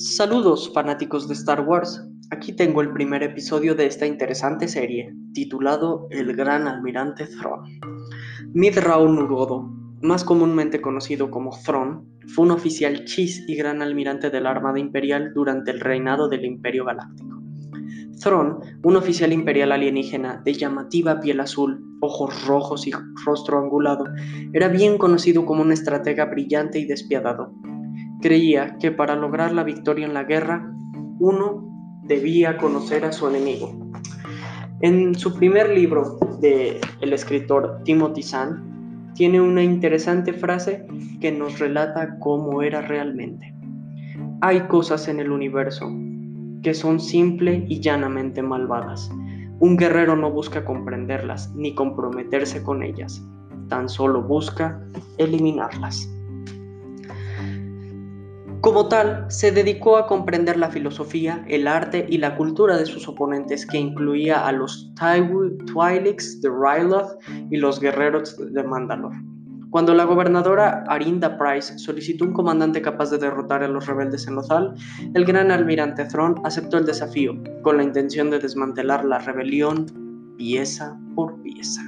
Saludos fanáticos de Star Wars. Aquí tengo el primer episodio de esta interesante serie, titulado El Gran Almirante Thrawn. Nurodo, más comúnmente conocido como Thrawn, fue un oficial chis y gran almirante de la Armada Imperial durante el reinado del Imperio Galáctico. Thrawn, un oficial imperial alienígena de llamativa piel azul, ojos rojos y rostro angulado, era bien conocido como un estratega brillante y despiadado, Creía que para lograr la victoria en la guerra, uno debía conocer a su enemigo. En su primer libro de el escritor Timothy Zahn, tiene una interesante frase que nos relata cómo era realmente. Hay cosas en el universo que son simple y llanamente malvadas. Un guerrero no busca comprenderlas ni comprometerse con ellas, tan solo busca eliminarlas. Como tal, se dedicó a comprender la filosofía, el arte y la cultura de sus oponentes, que incluía a los Twi'leks de Ryloth y los guerreros de Mandalore. Cuando la gobernadora Arinda Price solicitó un comandante capaz de derrotar a los rebeldes en Lothal, el gran almirante Thrawn aceptó el desafío, con la intención de desmantelar la rebelión pieza por pieza.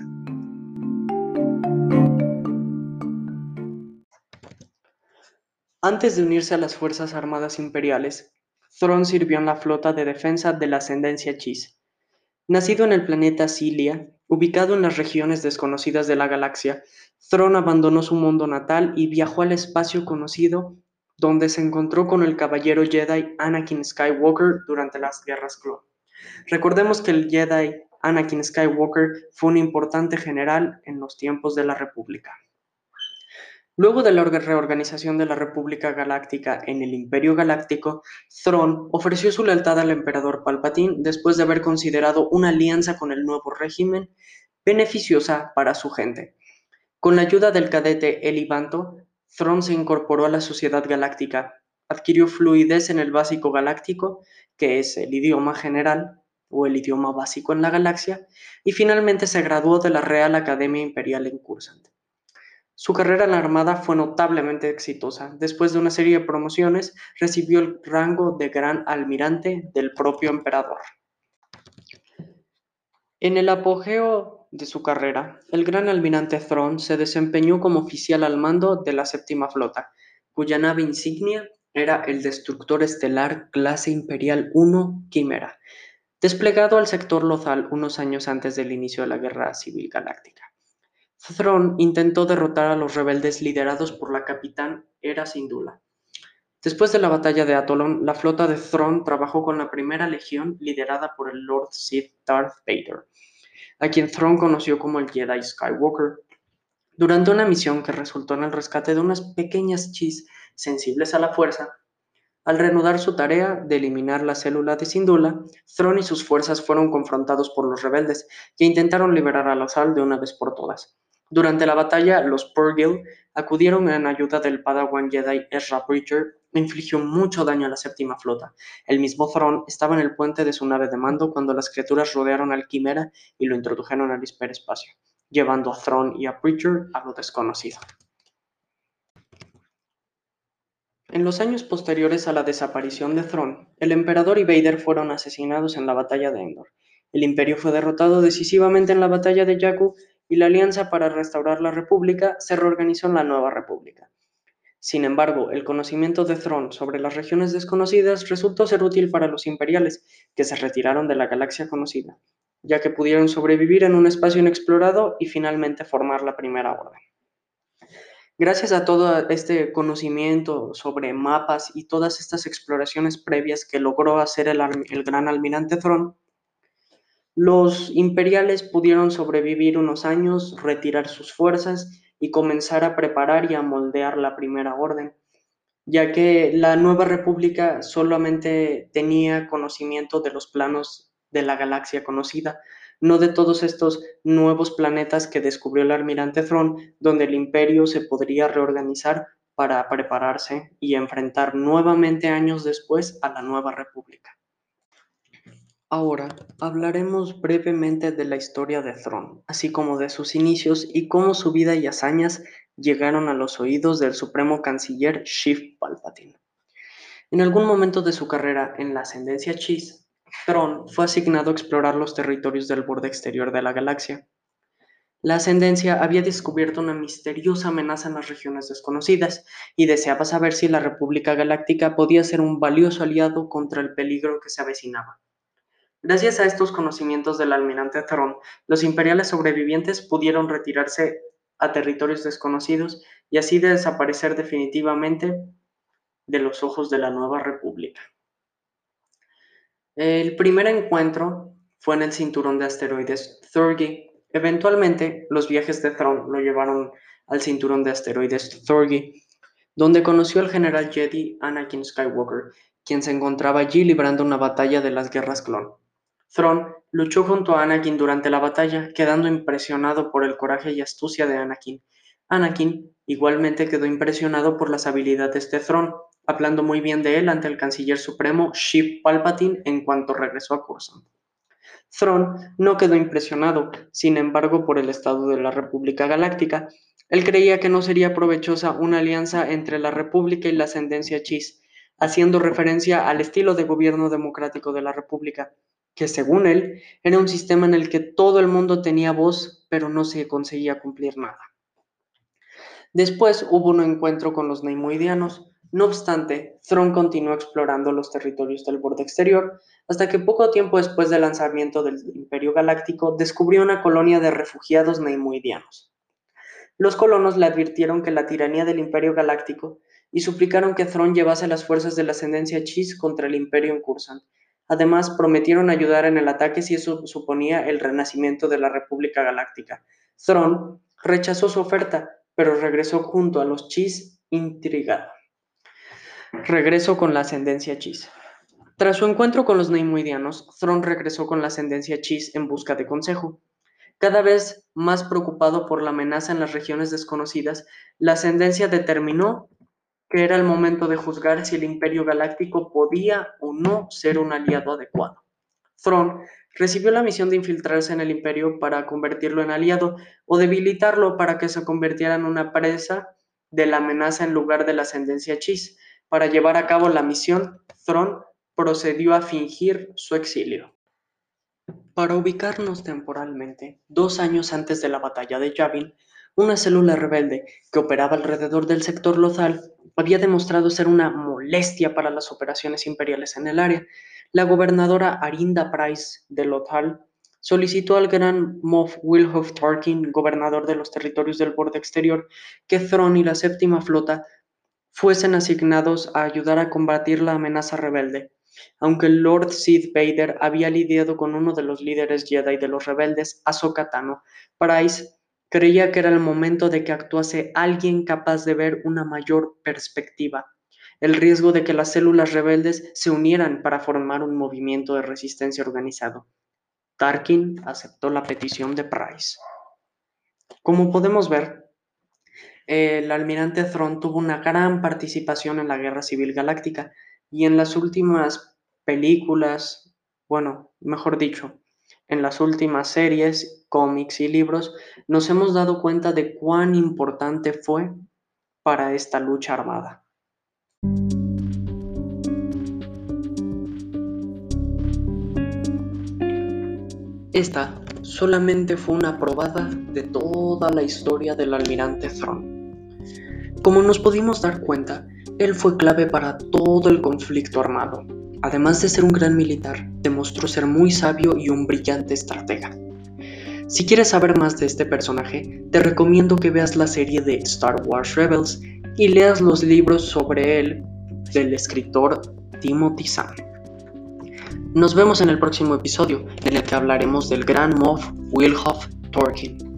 Antes de unirse a las Fuerzas Armadas Imperiales, Thrawn sirvió en la flota de defensa de la ascendencia Chis. Nacido en el planeta Cilia, ubicado en las regiones desconocidas de la galaxia, Thrawn abandonó su mundo natal y viajó al espacio conocido, donde se encontró con el caballero Jedi Anakin Skywalker durante las guerras clon. Recordemos que el Jedi Anakin Skywalker fue un importante general en los tiempos de la República. Luego de la reorganización de la República Galáctica en el Imperio Galáctico, Thrawn ofreció su lealtad al emperador Palpatine después de haber considerado una alianza con el nuevo régimen beneficiosa para su gente. Con la ayuda del cadete Elibanto, Thrawn se incorporó a la sociedad galáctica, adquirió fluidez en el básico galáctico, que es el idioma general o el idioma básico en la galaxia, y finalmente se graduó de la Real Academia Imperial en Cursant. Su carrera en la Armada fue notablemente exitosa. Después de una serie de promociones, recibió el rango de gran almirante del propio emperador. En el apogeo de su carrera, el gran almirante Thrawn se desempeñó como oficial al mando de la séptima flota, cuya nave insignia era el destructor estelar clase Imperial 1 Quimera, desplegado al sector Lothal unos años antes del inicio de la Guerra Civil Galáctica. Thrawn intentó derrotar a los rebeldes liderados por la capitán Hera Syndulla. Después de la batalla de Atolón, la flota de Thrawn trabajó con la primera legión liderada por el Lord Sith Darth Vader, a quien Thrawn conoció como el Jedi Skywalker. Durante una misión que resultó en el rescate de unas pequeñas chis sensibles a la fuerza, al reanudar su tarea de eliminar la célula de Syndulla, Thrawn y sus fuerzas fueron confrontados por los rebeldes, que intentaron liberar a la sal de una vez por todas. Durante la batalla, los Purrgil acudieron en ayuda del Padawan Jedi Ezra Bridger infligió mucho daño a la séptima flota. El mismo Thrawn estaba en el puente de su nave de mando cuando las criaturas rodearon al Quimera y lo introdujeron al hiperespacio, llevando a Thrawn y a Bridger a lo desconocido. En los años posteriores a la desaparición de Thrawn, el emperador y Vader fueron asesinados en la batalla de Endor. El imperio fue derrotado decisivamente en la batalla de Jakku y la Alianza para restaurar la República se reorganizó en la nueva República. Sin embargo, el conocimiento de Thrawn sobre las regiones desconocidas resultó ser útil para los imperiales, que se retiraron de la galaxia conocida, ya que pudieron sobrevivir en un espacio inexplorado y finalmente formar la Primera Orden. Gracias a todo este conocimiento sobre mapas y todas estas exploraciones previas que logró hacer el, gran almirante Thrawn, los imperiales pudieron sobrevivir unos años, retirar sus fuerzas y comenzar a preparar y a moldear la primera orden, ya que la nueva república solamente tenía conocimiento de los planos de la galaxia conocida, no de todos estos nuevos planetas que descubrió el almirante Thrawn, donde el imperio se podría reorganizar para prepararse y enfrentar nuevamente años después a la nueva república. Ahora hablaremos brevemente de la historia de Thrawn, así como de sus inicios y cómo su vida y hazañas llegaron a los oídos del supremo canciller Sheev Palpatine. En algún momento de su carrera en la ascendencia Chis, Thrawn fue asignado a explorar los territorios del borde exterior de la galaxia. La ascendencia había descubierto una misteriosa amenaza en las regiones desconocidas y deseaba saber si la República Galáctica podía ser un valioso aliado contra el peligro que se avecinaba. Gracias a estos conocimientos del almirante Thrawn, los imperiales sobrevivientes pudieron retirarse a territorios desconocidos y así desaparecer definitivamente de los ojos de la nueva república. El primer encuentro fue en el cinturón de asteroides Thurgi. Eventualmente, los viajes de Thrawn lo llevaron al cinturón de asteroides Thurgi, donde conoció al general Jedi Anakin Skywalker, quien se encontraba allí librando una batalla de las guerras clon. Thrawn luchó junto a Anakin durante la batalla, quedando impresionado por el coraje y astucia de Anakin. Anakin igualmente quedó impresionado por las habilidades de Thrawn, hablando muy bien de él ante el canciller supremo Sheev Palpatine en cuanto regresó a Coruscant. Thrawn no quedó impresionado, sin embargo, por el estado de la República Galáctica. Él creía que no sería provechosa una alianza entre la República y la ascendencia Chis, haciendo referencia al estilo de gobierno democrático de la República que según él era un sistema en el que todo el mundo tenía voz, pero no se conseguía cumplir nada. Después hubo un encuentro con los neimoidianos. No obstante, Thrawn continuó explorando los territorios del borde exterior, hasta que poco tiempo después del lanzamiento del Imperio Galáctico descubrió una colonia de refugiados neimoidianos. Los colonos le advirtieron que la tiranía del Imperio Galáctico y suplicaron que Thrawn llevase las fuerzas de la ascendencia Chis contra el Imperio en Cursant, Además, prometieron ayudar en el ataque si eso suponía el renacimiento de la República Galáctica. Thrawn rechazó su oferta, pero regresó junto a los Chis intrigado. Regreso con la ascendencia Chis. Tras su encuentro con los Neimoidianos, Thrawn regresó con la ascendencia Chis en busca de consejo. Cada vez más preocupado por la amenaza en las regiones desconocidas, la ascendencia determinó que era el momento de juzgar si el Imperio Galáctico podía o no ser un aliado adecuado. Thrawn recibió la misión de infiltrarse en el Imperio para convertirlo en aliado o debilitarlo para que se convirtiera en una presa de la amenaza en lugar de la ascendencia Chis. Para llevar a cabo la misión, Thrawn procedió a fingir su exilio. Para ubicarnos temporalmente, dos años antes de la batalla de Yavin, una célula rebelde que operaba alrededor del sector Lothal había demostrado ser una molestia para las operaciones imperiales en el área. La gobernadora Arinda Price de Lothal solicitó al gran Moff Wilhoff Tarkin, gobernador de los territorios del borde exterior, que Thrawn y la séptima flota fuesen asignados a ayudar a combatir la amenaza rebelde. Aunque el Lord Sid Vader había lidiado con uno de los líderes Jedi de los rebeldes, Ahsoka Tano, Price Creía que era el momento de que actuase alguien capaz de ver una mayor perspectiva, el riesgo de que las células rebeldes se unieran para formar un movimiento de resistencia organizado. Tarkin aceptó la petición de Price. Como podemos ver, el almirante Thrawn tuvo una gran participación en la Guerra Civil Galáctica y en las últimas películas, bueno, mejor dicho, en las últimas series, cómics y libros, nos hemos dado cuenta de cuán importante fue para esta lucha armada. Esta solamente fue una probada de toda la historia del almirante Thrawn. Como nos pudimos dar cuenta, él fue clave para todo el conflicto armado, Además de ser un gran militar, demostró ser muy sabio y un brillante estratega. Si quieres saber más de este personaje, te recomiendo que veas la serie de Star Wars Rebels y leas los libros sobre él del escritor Timothy Zahn. Nos vemos en el próximo episodio, en el que hablaremos del gran Moff Wilhoff Tolkien.